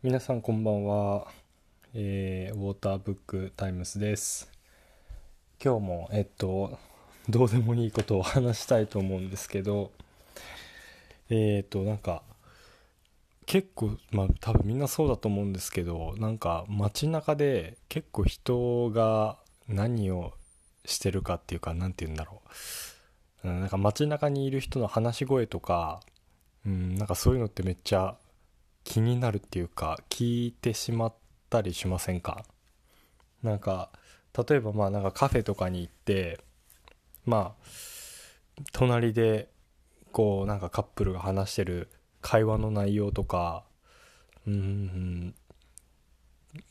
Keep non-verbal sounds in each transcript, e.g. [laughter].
皆さんこんばんは、えー、ウォーターブックタイムスです。今日もえっとどうでもいいことを話したいと思うんですけどえっ、となんか結構まあ多分みんなそうだと思うんですけどなんか街中で結構人が何をしてるかっていうか何て言うんだろう、うん、なんか街中にいる人の話し声とか、うん、なんかそういうのってめっちゃ気になるっていうか聞いてしまったりしませんか？なんか例えばまあなんかカフェとかに行ってまあ隣でこうなんかカップルが話してる会話の内容とかうん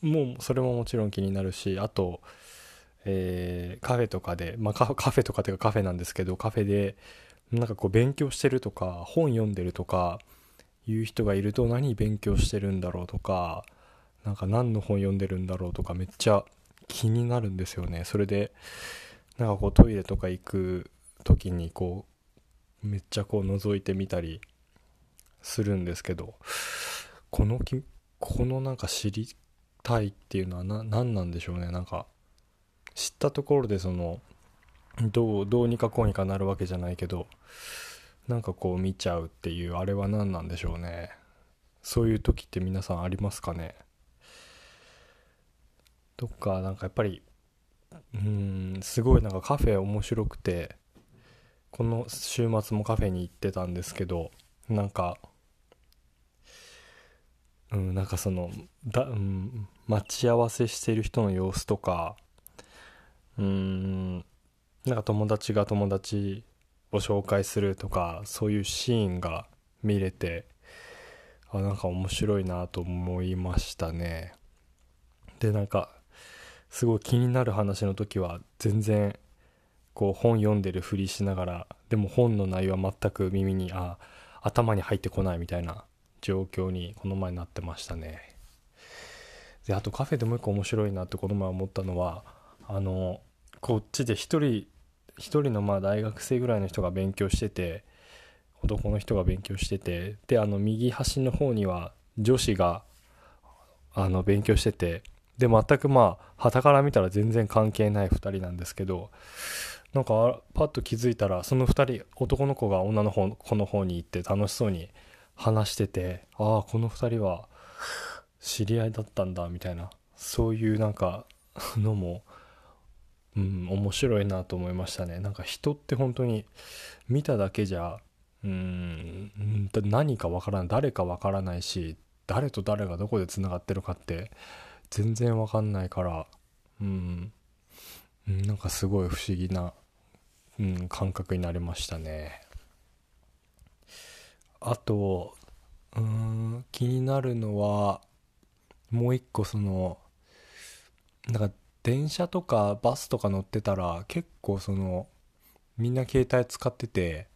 もうそれももちろん気になるしあと、えー、カフェとかで、まあ、カフェとかっていうかカフェなんですけどカフェでなんかこう勉強してるとか本読んでるとかいう人がいると何勉強してるんだろうとかなんか何の本読んでるんだろうとかめっちゃ気になるんですよね。それでなんかこうトイレとか行く時にこうめっちゃこう覗いてみたりするんですけどこのきこのなんか知りたいっていうのは何なんでしょうね。なんか知ったところでそのどうどうにかこうにかなるわけじゃないけどなんかこう見ちゃうっていうあれは何なんでしょうね。そういう時って皆さんありますかね？どっかなんかやっぱりうんすごいなんかカフェ面白くてこの週末もカフェに行ってたんですけどなんかうんなんかそのだ、うん、待ち合わせしてる人の様子とかうんなんか友達が友達を紹介するとかそういうシーンが見れてあなんか面白いなと思いましたね。でなんかすごい気になる話の時は全然こう本読んでるふりしながらでも本の内容は全く耳にあ頭に入ってこないみたいな状況にこの前なってましたね。であとカフェでもう一個面白いなってこの前思ったのはあのこっちで一人一人のまあ大学生ぐらいの人が勉強してて男の人が勉強しててであの右端の方には女子があの勉強しててで全くまあ傍から見たら全然関係ない2人なんですけどなんかパッと気づいたらその2人男の子が女の方この方に行って楽しそうに話しててああこの2人は知り合いだったんだみたいなそういうなんかのもうん、面白いなと思いましたね。なんか人って本当に見ただけじゃうん何かわからない誰かわからないし誰と誰がどこでつながってるかって全然わかんないからうんなんかすごい不思議な、うん、感覚になりましたね。あとうん気になるのはもう一個そのなんか電車とかバスとか乗ってたら結構そのみんな携帯使ってて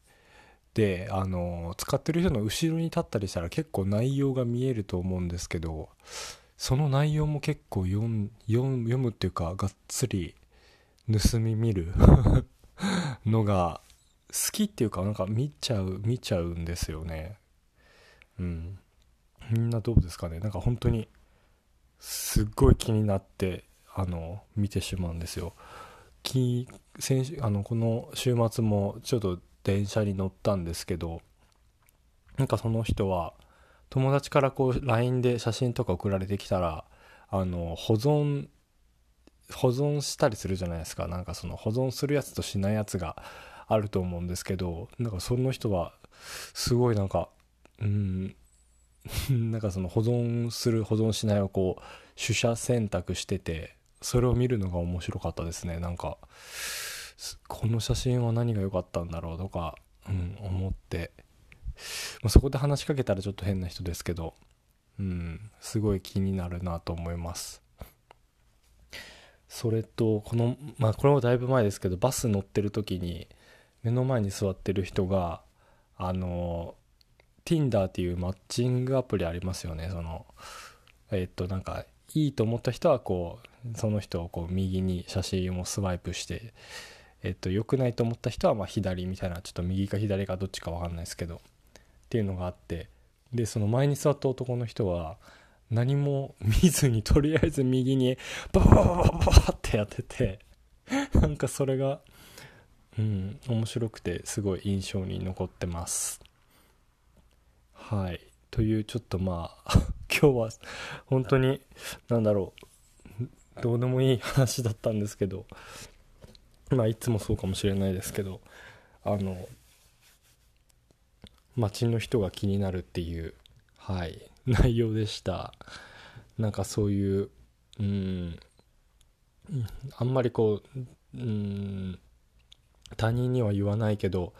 であの使ってる人の後ろに立ったりしたら結構内容が見えると思うんですけどその内容も結構読むっていうかがっつり盗み見る [laughs] のが好きっていうかなんか見ちゃう見ちゃうんですよね。うん。みんなどうですかね。なんか本当にすっごい気になってあの見てしまうんですよ。先週あのこの週末もちょっと電車に乗ったんですけどなんかその人は友達からこう LINE で写真とか送られてきたらあの保存保存したりするじゃないですかなんかその保存するやつとしないやつがあると思うんですけどなんかその人はすごいなんかうん [laughs] なんかその保存する保存しないをこう取捨選択しててそれを見るのが面白かったですね。なんかこの写真は何が良かったんだろうとか、うん、思って、まあ、そこで話しかけたらちょっと変な人ですけど、うん、すごい気になるなと思います。それとこのまあこれもだいぶ前ですけどバス乗ってる時に目の前に座ってる人があの Tinder っていうマッチングアプリありますよね。そのえっとなんかいいと思った人はこうその人をこう右に写真をスワイプしてえっと良くないと思った人はま左みたいなちょっと右か左かどっちか分かんないですけどっていうのがあってでその前に座った男の人は何も見ずにとりあえず右にバババババババってやっててなんかそれがうん面白くてすごい印象に残ってますはいというちょっとまあ今日は本当に何だろうどうでもいい話だったんですけどまあいつもそうかもしれないですけどあの街の人が気になるっていうはい内容でした。なんかそういううんあんまりこううん他人には言わないけど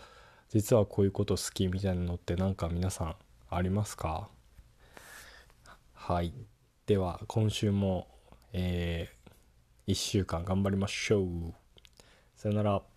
実はこういうこと好きみたいなのって何か皆さんありますか？はい。では今週もえー、1週間頑張りましょう。さよなら。